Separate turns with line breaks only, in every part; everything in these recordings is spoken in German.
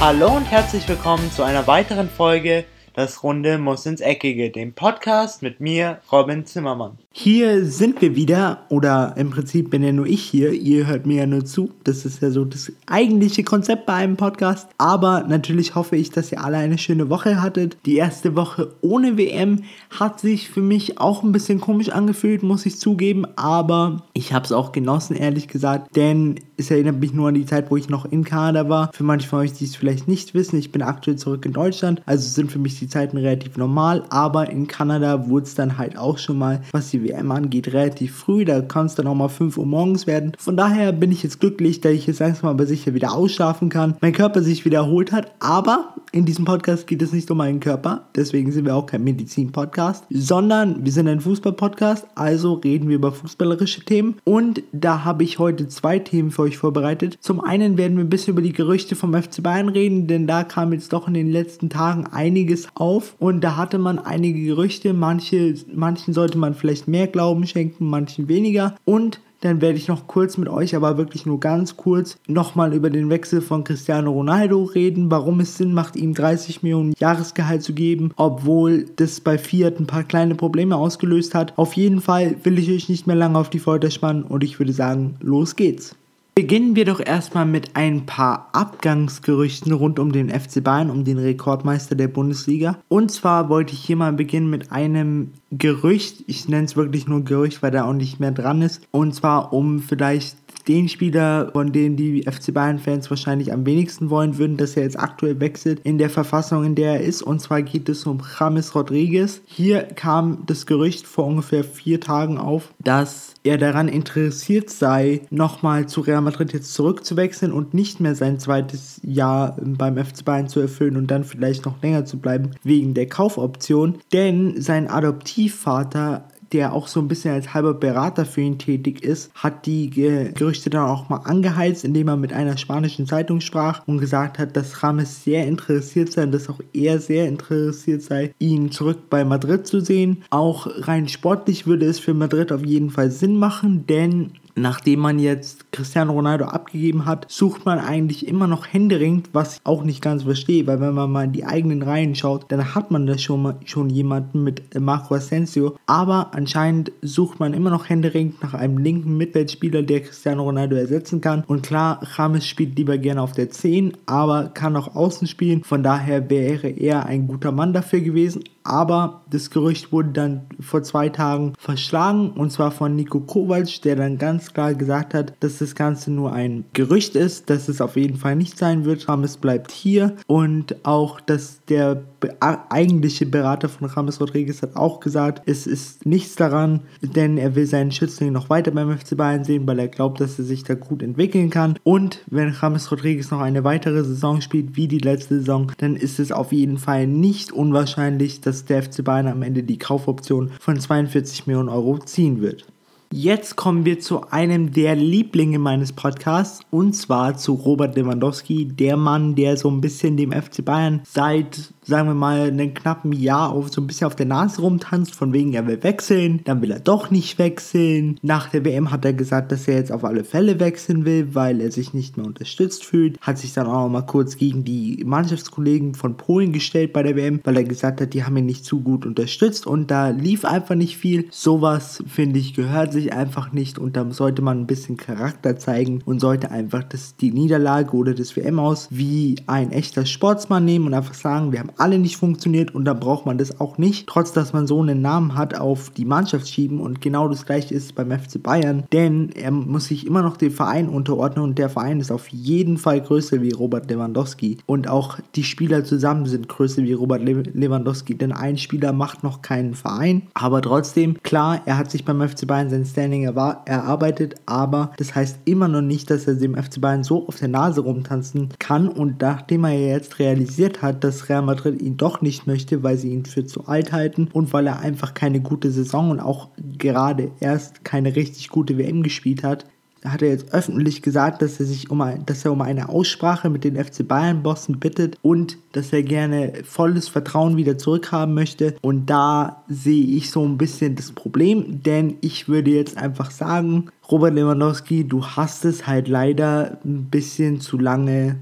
Hallo und herzlich willkommen zu einer weiteren Folge Das Runde muss ins Eckige, dem Podcast mit mir, Robin Zimmermann.
Hier sind wir wieder, oder im Prinzip bin ja nur ich hier, ihr hört mir ja nur zu. Das ist ja so das eigentliche Konzept bei einem Podcast. Aber natürlich hoffe ich, dass ihr alle eine schöne Woche hattet. Die erste Woche ohne WM hat sich für mich auch ein bisschen komisch angefühlt, muss ich zugeben. Aber ich habe es auch genossen, ehrlich gesagt. Denn es erinnert mich nur an die Zeit, wo ich noch in Kanada war. Für manche von euch, die es vielleicht nicht wissen, ich bin aktuell zurück in Deutschland. Also sind für mich die Zeiten relativ normal. Aber in Kanada wurde es dann halt auch schon mal, was die WM angeht, relativ früh. Da kann es dann auch mal 5 Uhr morgens werden. Von daher bin ich jetzt glücklich, dass ich jetzt langsam aber sicher wieder ausschlafen kann. Mein Körper sich wiederholt hat. Aber in diesem Podcast geht es nicht um meinen Körper. Deswegen sind wir auch kein Medizin-Podcast, sondern wir sind ein Fußball-Podcast. Also reden wir über fußballerische Themen. Und da habe ich heute zwei Themen für euch vorbereitet. Zum einen werden wir ein bisschen über die Gerüchte vom FC Bayern reden, denn da kam jetzt doch in den letzten Tagen einiges auf. Und da hatte man einige Gerüchte. Manche, manchen sollte man vielleicht mehr Glauben schenken, manchen weniger. Und dann werde ich noch kurz mit euch, aber wirklich nur ganz kurz, nochmal über den Wechsel von Cristiano Ronaldo reden, warum es Sinn macht, ihm 30 Millionen Jahresgehalt zu geben, obwohl das bei Fiat ein paar kleine Probleme ausgelöst hat. Auf jeden Fall will ich euch nicht mehr lange auf die Folter spannen und ich würde sagen, los geht's. Beginnen wir doch erstmal mit ein paar Abgangsgerüchten rund um den FC Bayern, um den Rekordmeister der Bundesliga. Und zwar wollte ich hier mal beginnen mit einem Gerücht, ich nenne es wirklich nur Gerücht, weil da auch nicht mehr dran ist. Und zwar um vielleicht den Spieler, von dem die FC Bayern-Fans wahrscheinlich am wenigsten wollen würden, dass er jetzt aktuell wechselt in der Verfassung, in der er ist. Und zwar geht es um James Rodriguez. Hier kam das Gerücht vor ungefähr vier Tagen auf, dass er daran interessiert sei, nochmal zu Real Madrid jetzt zurückzuwechseln und nicht mehr sein zweites Jahr beim FC Bayern zu erfüllen und dann vielleicht noch länger zu bleiben wegen der Kaufoption. Denn sein Adoptivvater der auch so ein bisschen als halber Berater für ihn tätig ist, hat die Gerüchte dann auch mal angeheizt, indem er mit einer spanischen Zeitung sprach und gesagt hat, dass Rames sehr interessiert sei und dass auch er sehr interessiert sei, ihn zurück bei Madrid zu sehen. Auch rein sportlich würde es für Madrid auf jeden Fall Sinn machen, denn nachdem man jetzt Cristiano Ronaldo abgegeben hat, sucht man eigentlich immer noch händeringend, was ich auch nicht ganz verstehe, weil wenn man mal in die eigenen Reihen schaut, dann hat man da schon, schon jemanden mit Marco Asensio, aber anscheinend sucht man immer noch händeringend nach einem linken Mittelfeldspieler, der Cristiano Ronaldo ersetzen kann. Und klar, James spielt lieber gerne auf der 10, aber kann auch außen spielen, von daher wäre er ein guter Mann dafür gewesen, aber das Gerücht wurde dann vor zwei Tagen verschlagen und zwar von Nico Kovac, der dann ganz klar gesagt hat, dass das Ganze nur ein Gerücht ist, dass es auf jeden Fall nicht sein wird. Rames bleibt hier und auch, dass der eigentliche Berater von Rames Rodriguez hat auch gesagt, es ist nichts daran, denn er will seinen Schützling noch weiter beim FC Bayern sehen, weil er glaubt, dass er sich da gut entwickeln kann. Und wenn Rames Rodriguez noch eine weitere Saison spielt wie die letzte Saison, dann ist es auf jeden Fall nicht unwahrscheinlich, dass der FC Bayern am Ende die Kaufoption von 42 Millionen Euro ziehen wird. Jetzt kommen wir zu einem der Lieblinge meines Podcasts und zwar zu Robert Lewandowski, der Mann, der so ein bisschen dem FC Bayern seit sagen wir mal, einen knappen Jahr auf, so ein bisschen auf der Nase rumtanzt, von wegen er will wechseln, dann will er doch nicht wechseln. Nach der WM hat er gesagt, dass er jetzt auf alle Fälle wechseln will, weil er sich nicht mehr unterstützt fühlt. Hat sich dann auch noch mal kurz gegen die Mannschaftskollegen von Polen gestellt bei der WM, weil er gesagt hat, die haben ihn nicht zu gut unterstützt und da lief einfach nicht viel. Sowas, finde ich, gehört sich einfach nicht und da sollte man ein bisschen Charakter zeigen und sollte einfach das, die Niederlage oder das WM aus wie ein echter Sportsmann nehmen und einfach sagen, wir haben alle nicht funktioniert und da braucht man das auch nicht, trotz dass man so einen Namen hat, auf die Mannschaft schieben und genau das gleiche ist beim FC Bayern, denn er muss sich immer noch dem Verein unterordnen und der Verein ist auf jeden Fall größer wie Robert Lewandowski. Und auch die Spieler zusammen sind größer wie Robert Lewandowski, denn ein Spieler macht noch keinen Verein, aber trotzdem, klar, er hat sich beim FC Bayern sein Standing erarbeitet, aber das heißt immer noch nicht, dass er dem FC Bayern so auf der Nase rumtanzen kann. Und nachdem er jetzt realisiert hat, dass Real Madrid Madrid ihn doch nicht möchte, weil sie ihn für zu alt halten und weil er einfach keine gute Saison und auch gerade erst keine richtig gute WM gespielt hat, hat er jetzt öffentlich gesagt, dass er sich um, ein, dass er um eine Aussprache mit den FC Bayern Bossen bittet und dass er gerne volles Vertrauen wieder zurückhaben möchte. Und da sehe ich so ein bisschen das Problem, denn ich würde jetzt einfach sagen, Robert Lewandowski, du hast es halt leider ein bisschen zu lange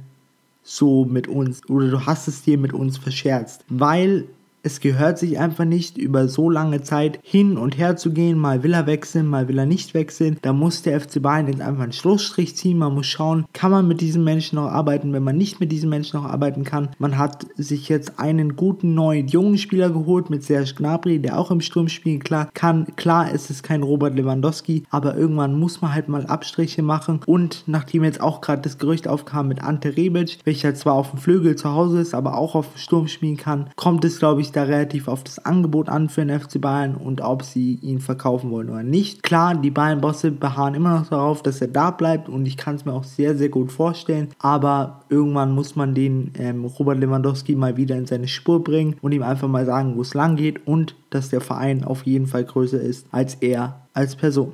so mit uns oder du hast es dir mit uns verscherzt, weil es gehört sich einfach nicht, über so lange Zeit hin und her zu gehen. Mal will er wechseln, mal will er nicht wechseln. Da muss der FC Bayern jetzt einfach einen Schlussstrich ziehen. Man muss schauen, kann man mit diesem Menschen noch arbeiten, wenn man nicht mit diesem Menschen noch arbeiten kann. Man hat sich jetzt einen guten neuen jungen Spieler geholt mit Serge Gnabry, der auch im Sturm spielen klar kann. Klar ist es kein Robert Lewandowski, aber irgendwann muss man halt mal Abstriche machen. Und nachdem jetzt auch gerade das Gerücht aufkam mit Ante Rebic, welcher zwar auf dem Flügel zu Hause ist, aber auch auf dem Sturm spielen kann, kommt es glaube ich da relativ auf das Angebot an für den FC Bayern und ob sie ihn verkaufen wollen oder nicht. Klar, die Bayern-Bosse beharren immer noch darauf, dass er da bleibt und ich kann es mir auch sehr, sehr gut vorstellen. Aber irgendwann muss man den ähm, Robert Lewandowski mal wieder in seine Spur bringen und ihm einfach mal sagen, wo es lang geht und dass der Verein auf jeden Fall größer ist als er als Person.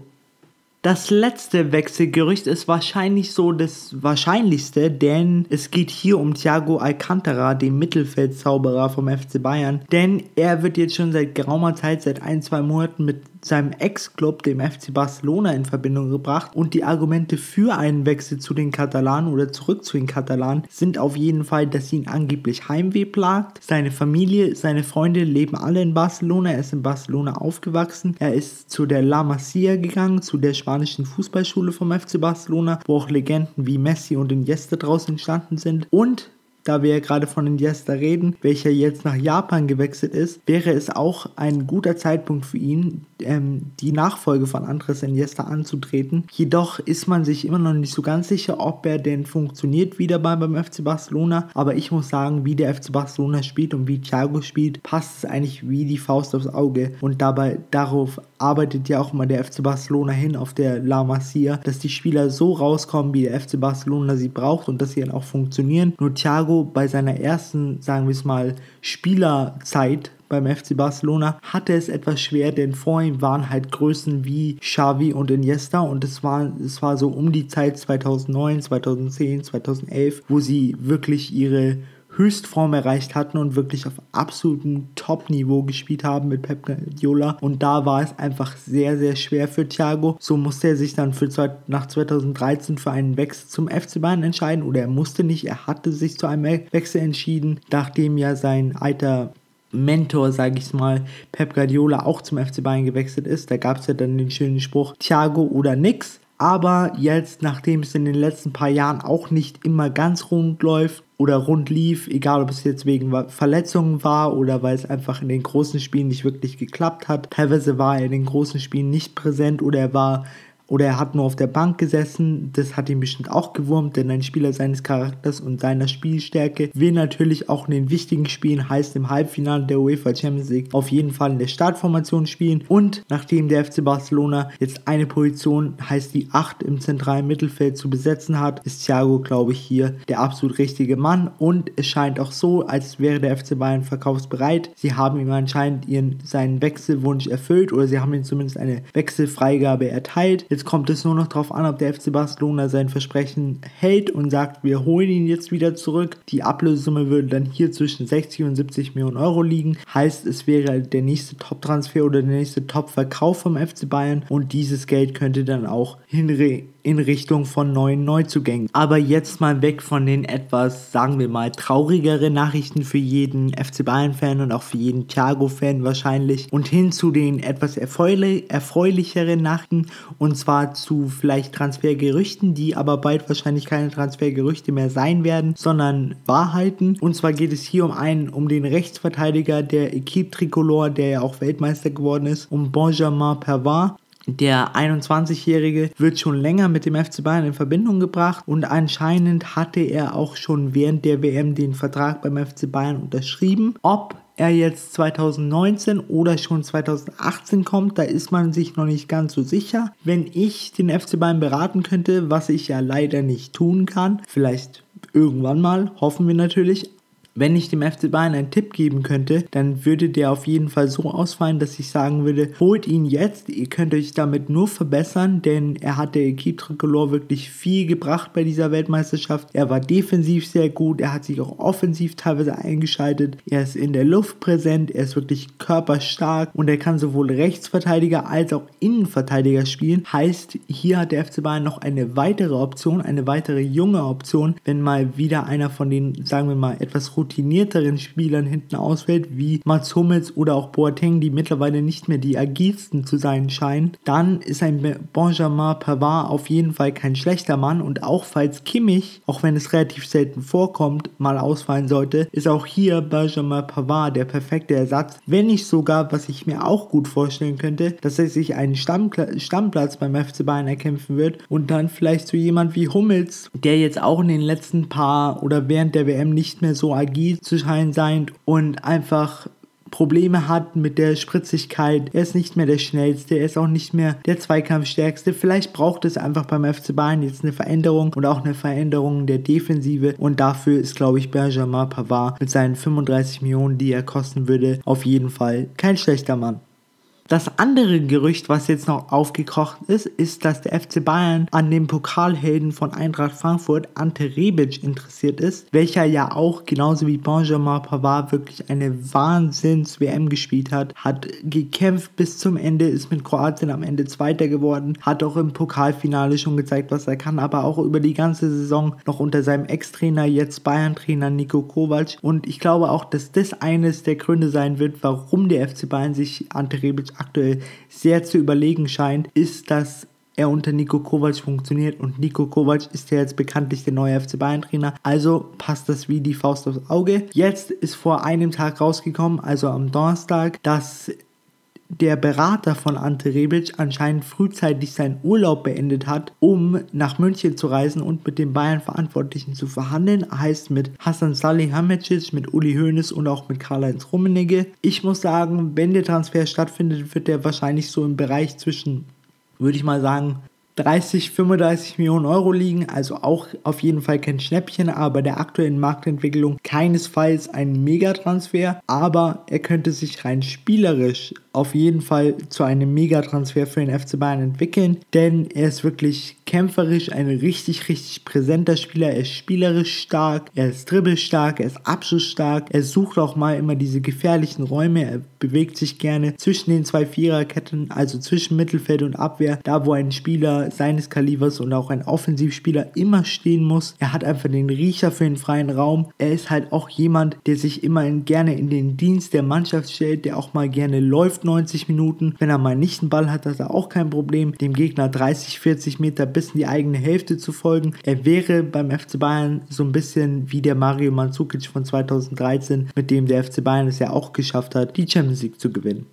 Das letzte Wechselgerücht ist wahrscheinlich so das wahrscheinlichste, denn es geht hier um Thiago Alcantara, den Mittelfeldzauberer vom FC Bayern. Denn er wird jetzt schon seit geraumer Zeit, seit ein, zwei Monaten mit seinem Ex-Club, dem FC Barcelona, in Verbindung gebracht. Und die Argumente für einen Wechsel zu den Katalanen oder zurück zu den Katalanen sind auf jeden Fall, dass ihn angeblich Heimweh plagt. Seine Familie, seine Freunde leben alle in Barcelona. Er ist in Barcelona aufgewachsen. Er ist zu der La Masia gegangen, zu der spanischen Fußballschule vom FC Barcelona, wo auch Legenden wie Messi und Iniesta draus entstanden sind. Und da wir ja gerade von Iniesta reden, welcher jetzt nach Japan gewechselt ist, wäre es auch ein guter Zeitpunkt für ihn, ähm, die Nachfolge von Andres Iniesta anzutreten. Jedoch ist man sich immer noch nicht so ganz sicher, ob er denn funktioniert wieder beim FC Barcelona. Aber ich muss sagen, wie der FC Barcelona spielt und wie Thiago spielt, passt es eigentlich wie die Faust aufs Auge. Und dabei darauf arbeitet ja auch immer der FC Barcelona hin auf der La Masia, dass die Spieler so rauskommen, wie der FC Barcelona sie braucht und dass sie dann auch funktionieren. Nur Thiago bei seiner ersten, sagen wir es mal, Spielerzeit beim FC Barcelona hatte es etwas schwer, denn vor ihm waren halt Größen wie Xavi und Iniesta und es war, es war so um die Zeit 2009, 2010, 2011, wo sie wirklich ihre Höchstform erreicht hatten und wirklich auf absolutem Top-Niveau gespielt haben mit Pep Guardiola. Und da war es einfach sehr, sehr schwer für Thiago. So musste er sich dann für nach 2013 für einen Wechsel zum FC Bayern entscheiden. Oder er musste nicht, er hatte sich zu einem Wechsel entschieden, nachdem ja sein alter Mentor, sage ich mal, Pep Guardiola auch zum FC Bayern gewechselt ist. Da gab es ja dann den schönen Spruch, Thiago oder nix. Aber jetzt, nachdem es in den letzten paar Jahren auch nicht immer ganz rund läuft, oder rund lief, egal ob es jetzt wegen Verletzungen war oder weil es einfach in den großen Spielen nicht wirklich geklappt hat. Teilweise war er in den großen Spielen nicht präsent oder er war oder er hat nur auf der Bank gesessen. Das hat ihn bestimmt auch gewurmt, denn ein Spieler seines Charakters und seiner Spielstärke will natürlich auch in den wichtigen Spielen, heißt im Halbfinale der UEFA Champions League, auf jeden Fall in der Startformation spielen. Und nachdem der FC Barcelona jetzt eine Position, heißt die 8 im zentralen Mittelfeld zu besetzen hat, ist Thiago, glaube ich, hier der absolut richtige Mann. Und es scheint auch so, als wäre der FC Bayern verkaufsbereit. Sie haben ihm anscheinend ihren, seinen Wechselwunsch erfüllt oder sie haben ihm zumindest eine Wechselfreigabe erteilt. Jetzt kommt es nur noch darauf an, ob der FC Barcelona sein Versprechen hält und sagt, wir holen ihn jetzt wieder zurück. Die Ablösesumme würde dann hier zwischen 60 und 70 Millionen Euro liegen. Heißt, es wäre der nächste Top-Transfer oder der nächste Top-Verkauf vom FC Bayern und dieses Geld könnte dann auch hinre in Richtung von neuen Neuzugängen. Aber jetzt mal weg von den etwas, sagen wir mal, traurigeren Nachrichten für jeden FC Bayern-Fan und auch für jeden Thiago-Fan wahrscheinlich und hin zu den etwas erfreulicheren Nachrichten und zwar zu vielleicht Transfergerüchten, die aber bald wahrscheinlich keine Transfergerüchte mehr sein werden, sondern Wahrheiten. Und zwar geht es hier um einen, um den Rechtsverteidiger der Equipe Tricolore, der ja auch Weltmeister geworden ist, um Benjamin Pavard. Der 21-Jährige wird schon länger mit dem FC Bayern in Verbindung gebracht und anscheinend hatte er auch schon während der WM den Vertrag beim FC Bayern unterschrieben. Ob er jetzt 2019 oder schon 2018 kommt, da ist man sich noch nicht ganz so sicher. Wenn ich den FC Bayern beraten könnte, was ich ja leider nicht tun kann, vielleicht irgendwann mal, hoffen wir natürlich, wenn ich dem FC Bayern einen Tipp geben könnte, dann würde der auf jeden Fall so ausfallen, dass ich sagen würde, holt ihn jetzt, ihr könnt euch damit nur verbessern, denn er hat der Equipe Tricolore wirklich viel gebracht bei dieser Weltmeisterschaft. Er war defensiv sehr gut, er hat sich auch offensiv teilweise eingeschaltet, er ist in der Luft präsent, er ist wirklich körperstark und er kann sowohl Rechtsverteidiger als auch Innenverteidiger spielen. Heißt, hier hat der FC Bayern noch eine weitere Option, eine weitere junge Option, wenn mal wieder einer von den, sagen wir mal, etwas routinierteren Spielern hinten ausfällt, wie Mats Hummels oder auch Boateng, die mittlerweile nicht mehr die agilsten zu sein scheinen, dann ist ein Benjamin Pavard auf jeden Fall kein schlechter Mann und auch falls Kimmich, auch wenn es relativ selten vorkommt, mal ausfallen sollte, ist auch hier Benjamin Pavard der perfekte Ersatz. Wenn nicht sogar, was ich mir auch gut vorstellen könnte, dass er sich einen Stammpla Stammplatz beim FC Bayern erkämpfen wird und dann vielleicht so jemand wie Hummels, der jetzt auch in den letzten paar oder während der WM nicht mehr so agil agil zu sein und einfach Probleme hat mit der Spritzigkeit. Er ist nicht mehr der schnellste, er ist auch nicht mehr der Zweikampfstärkste. Vielleicht braucht es einfach beim FC Bayern jetzt eine Veränderung und auch eine Veränderung der Defensive. Und dafür ist, glaube ich, Benjamin Pavard mit seinen 35 Millionen, die er kosten würde, auf jeden Fall kein schlechter Mann. Das andere Gerücht, was jetzt noch aufgekocht ist, ist, dass der FC Bayern an dem Pokalhelden von Eintracht Frankfurt, Ante Rebic, interessiert ist, welcher ja auch genauso wie Benjamin Pavard wirklich eine Wahnsinns-WM gespielt hat, hat gekämpft bis zum Ende, ist mit Kroatien am Ende Zweiter geworden, hat auch im Pokalfinale schon gezeigt, was er kann, aber auch über die ganze Saison noch unter seinem Ex-Trainer, jetzt Bayern-Trainer Nico Kovac. Und ich glaube auch, dass das eines der Gründe sein wird, warum der FC Bayern sich Ante Rebic aktuell sehr zu überlegen scheint, ist, dass er unter Nico Kovac funktioniert und Nico Kovac ist ja jetzt bekanntlich der neue FC Bayern Trainer, also passt das wie die Faust aufs Auge. Jetzt ist vor einem Tag rausgekommen, also am Donnerstag, dass der Berater von Ante Rebic anscheinend frühzeitig seinen Urlaub beendet hat, um nach München zu reisen und mit den Bayern-Verantwortlichen zu verhandeln. Heißt mit Hassan Salihamidzic, mit Uli Hoeneß und auch mit Karl-Heinz Rummenigge. Ich muss sagen, wenn der Transfer stattfindet, wird der wahrscheinlich so im Bereich zwischen, würde ich mal sagen, 30, 35 Millionen Euro liegen, also auch auf jeden Fall kein Schnäppchen, aber der aktuellen Marktentwicklung keinesfalls ein Megatransfer, aber er könnte sich rein spielerisch auf jeden Fall zu einem Megatransfer für den FC Bayern entwickeln, denn er ist wirklich kämpferisch ein richtig, richtig präsenter Spieler. Er ist spielerisch stark, er ist dribbelstark, er ist abschussstark, er sucht auch mal immer diese gefährlichen Räume, er bewegt sich gerne zwischen den zwei Viererketten, also zwischen Mittelfeld und Abwehr, da wo ein Spieler seines Kalibers und auch ein Offensivspieler immer stehen muss. Er hat einfach den Riecher für den freien Raum. Er ist halt auch jemand, der sich immer gerne in den Dienst der Mannschaft stellt, der auch mal gerne läuft 90 Minuten. Wenn er mal nicht einen Ball hat, hat er auch kein Problem, dem Gegner 30, 40 Meter bis in die eigene Hälfte zu folgen. Er wäre beim FC Bayern so ein bisschen wie der Mario Mandzukic von 2013, mit dem der FC Bayern es ja auch geschafft hat, die Champions League zu gewinnen.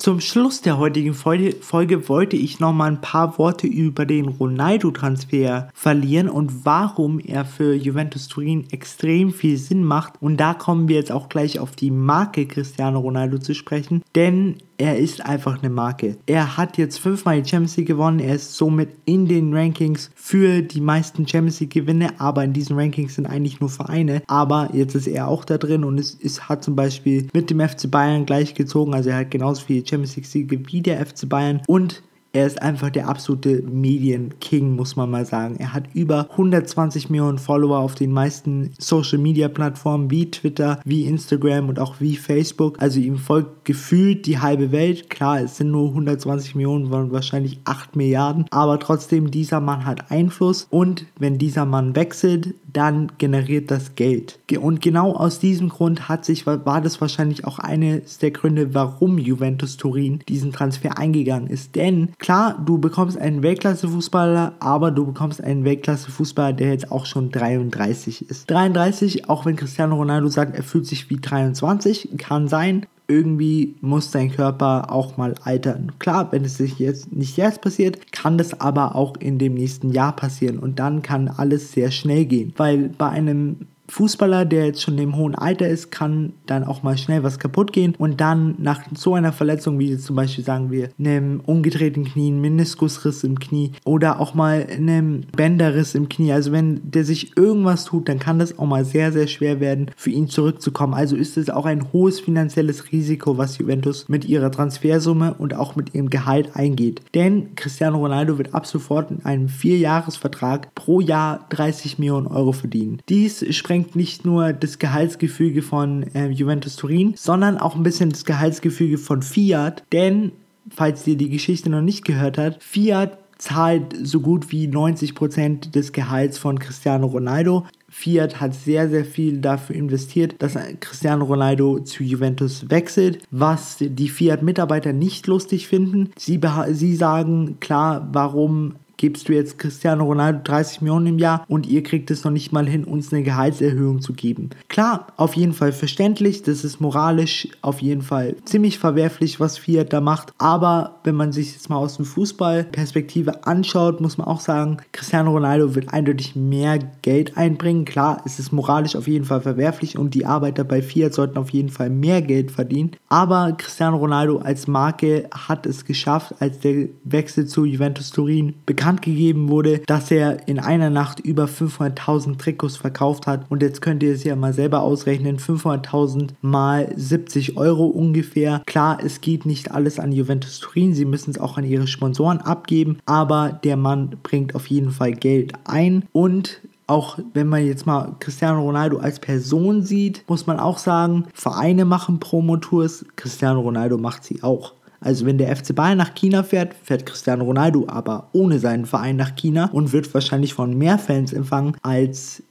Zum Schluss der heutigen Folge, wollte ich noch mal ein paar Worte über den Ronaldo-Transfer verlieren und warum er für Juventus Turin extrem viel Sinn macht. Und da kommen wir jetzt auch gleich auf die Marke Cristiano Ronaldo zu sprechen, denn er ist einfach eine Marke. Er hat jetzt fünfmal die Champions League gewonnen. Er ist somit in den Rankings für die meisten Champions League Gewinne. Aber in diesen Rankings sind eigentlich nur Vereine. Aber jetzt ist er auch da drin und es, es hat zum Beispiel mit dem FC Bayern gleichgezogen. Also er hat genauso viele Champions League Siege wie der FC Bayern. Und er ist einfach der absolute Medienking, muss man mal sagen. Er hat über 120 Millionen Follower auf den meisten Social Media Plattformen wie Twitter, wie Instagram und auch wie Facebook. Also ihm folgt gefühlt die halbe Welt. Klar, es sind nur 120 Millionen, waren wahrscheinlich 8 Milliarden. Aber trotzdem, dieser Mann hat Einfluss und wenn dieser Mann wechselt, dann generiert das Geld. Und genau aus diesem Grund hat sich, war das wahrscheinlich auch eines der Gründe, warum Juventus Turin diesen Transfer eingegangen ist. Denn klar, du bekommst einen Weltklasse-Fußballer, aber du bekommst einen Weltklasse-Fußballer, der jetzt auch schon 33 ist. 33, auch wenn Cristiano Ronaldo sagt, er fühlt sich wie 23, kann sein. Irgendwie muss dein Körper auch mal altern. Klar, wenn es sich jetzt nicht jetzt passiert, kann das aber auch in dem nächsten Jahr passieren und dann kann alles sehr schnell gehen. Weil bei einem Fußballer, der jetzt schon im hohen Alter ist, kann dann auch mal schnell was kaputt gehen und dann nach so einer Verletzung, wie jetzt zum Beispiel sagen wir, einem umgedrehten Knie, einem Meniskusriss im Knie oder auch mal einem Bänderriss im Knie, also wenn der sich irgendwas tut, dann kann das auch mal sehr, sehr schwer werden, für ihn zurückzukommen. Also ist es auch ein hohes finanzielles Risiko, was Juventus mit ihrer Transfersumme und auch mit ihrem Gehalt eingeht. Denn Cristiano Ronaldo wird ab sofort in einem Vierjahresvertrag pro Jahr 30 Millionen Euro verdienen. Dies sprengt nicht nur das Gehaltsgefüge von äh, Juventus Turin, sondern auch ein bisschen das Gehaltsgefüge von Fiat, denn falls ihr die Geschichte noch nicht gehört habt, Fiat zahlt so gut wie 90% des Gehalts von Cristiano Ronaldo. Fiat hat sehr, sehr viel dafür investiert, dass Cristiano Ronaldo zu Juventus wechselt, was die Fiat-Mitarbeiter nicht lustig finden. Sie, sie sagen, klar, warum gibst du jetzt Cristiano Ronaldo 30 Millionen im Jahr und ihr kriegt es noch nicht mal hin, uns eine Gehaltserhöhung zu geben. Klar, auf jeden Fall verständlich, das ist moralisch auf jeden Fall ziemlich verwerflich, was Fiat da macht, aber wenn man sich jetzt mal aus dem Fußballperspektive anschaut, muss man auch sagen, Cristiano Ronaldo wird eindeutig mehr Geld einbringen. Klar, es ist moralisch auf jeden Fall verwerflich und die Arbeiter bei Fiat sollten auf jeden Fall mehr Geld verdienen, aber Cristiano Ronaldo als Marke hat es geschafft, als der Wechsel zu Juventus Turin bekannt bekannt gegeben wurde, dass er in einer Nacht über 500.000 Trikots verkauft hat. Und jetzt könnt ihr es ja mal selber ausrechnen. 500.000 mal 70 Euro ungefähr. Klar, es geht nicht alles an Juventus Turin. Sie müssen es auch an ihre Sponsoren abgeben. Aber der Mann bringt auf jeden Fall Geld ein. Und auch wenn man jetzt mal Cristiano Ronaldo als Person sieht, muss man auch sagen, Vereine machen Promotours, Cristiano Ronaldo macht sie auch. Also wenn der FC Bayern nach China fährt, fährt Cristiano Ronaldo aber ohne seinen Verein nach China und wird wahrscheinlich von mehr Fans empfangen als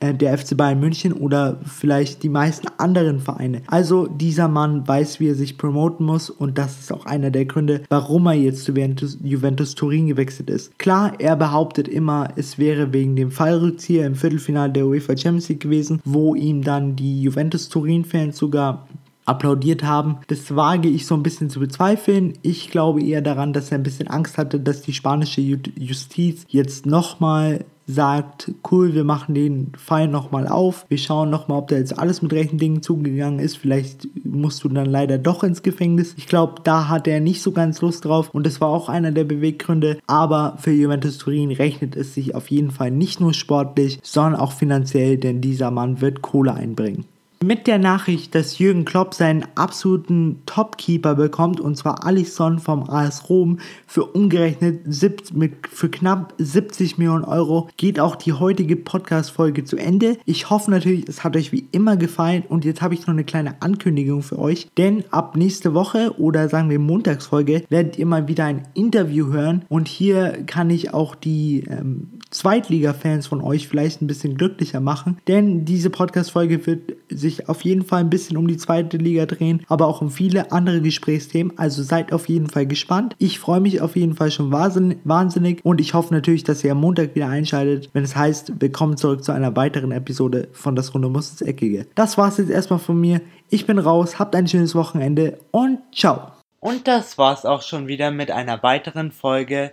äh, der FC Bayern München oder vielleicht die meisten anderen Vereine. Also dieser Mann weiß, wie er sich promoten muss und das ist auch einer der Gründe, warum er jetzt zu Juventus, Turin gewechselt ist. Klar, er behauptet immer, es wäre wegen dem Fallrückzieher im Viertelfinale der UEFA Champions League gewesen, wo ihm dann die Juventus Turin Fans sogar applaudiert haben. Das wage ich so ein bisschen zu bezweifeln. Ich glaube eher daran, dass er ein bisschen Angst hatte, dass die spanische Justiz jetzt nochmal sagt, cool, wir machen den Fall nochmal auf. Wir schauen nochmal, ob da jetzt alles mit rechten Dingen zugegangen ist. Vielleicht musst du dann leider doch ins Gefängnis. Ich glaube, da hat er nicht so ganz Lust drauf und das war auch einer der Beweggründe. Aber für Juventus Turin rechnet es sich auf jeden Fall nicht nur sportlich, sondern auch finanziell, denn dieser Mann wird Kohle einbringen mit der Nachricht, dass Jürgen Klopp seinen absoluten Topkeeper bekommt, und zwar Alisson vom AS Rom, für umgerechnet mit, für knapp 70 Millionen Euro, geht auch die heutige Podcast-Folge zu Ende. Ich hoffe natürlich, es hat euch wie immer gefallen und jetzt habe ich noch eine kleine Ankündigung für euch, denn ab nächste Woche oder sagen wir Montagsfolge werdet ihr mal wieder ein Interview hören und hier kann ich auch die ähm, Zweitliga-Fans von euch vielleicht ein bisschen glücklicher machen, denn diese Podcast-Folge wird sich auf jeden Fall ein bisschen um die zweite Liga drehen, aber auch um viele andere Gesprächsthemen, also seid auf jeden Fall gespannt. Ich freue mich auf jeden Fall schon wahnsinnig und ich hoffe natürlich, dass ihr am Montag wieder einschaltet, wenn es heißt, willkommen zurück zu einer weiteren Episode von Das Runde muss ins Eckige. Das war's jetzt erstmal von mir. Ich bin raus, habt ein schönes Wochenende und ciao.
Und das war's auch schon wieder mit einer weiteren Folge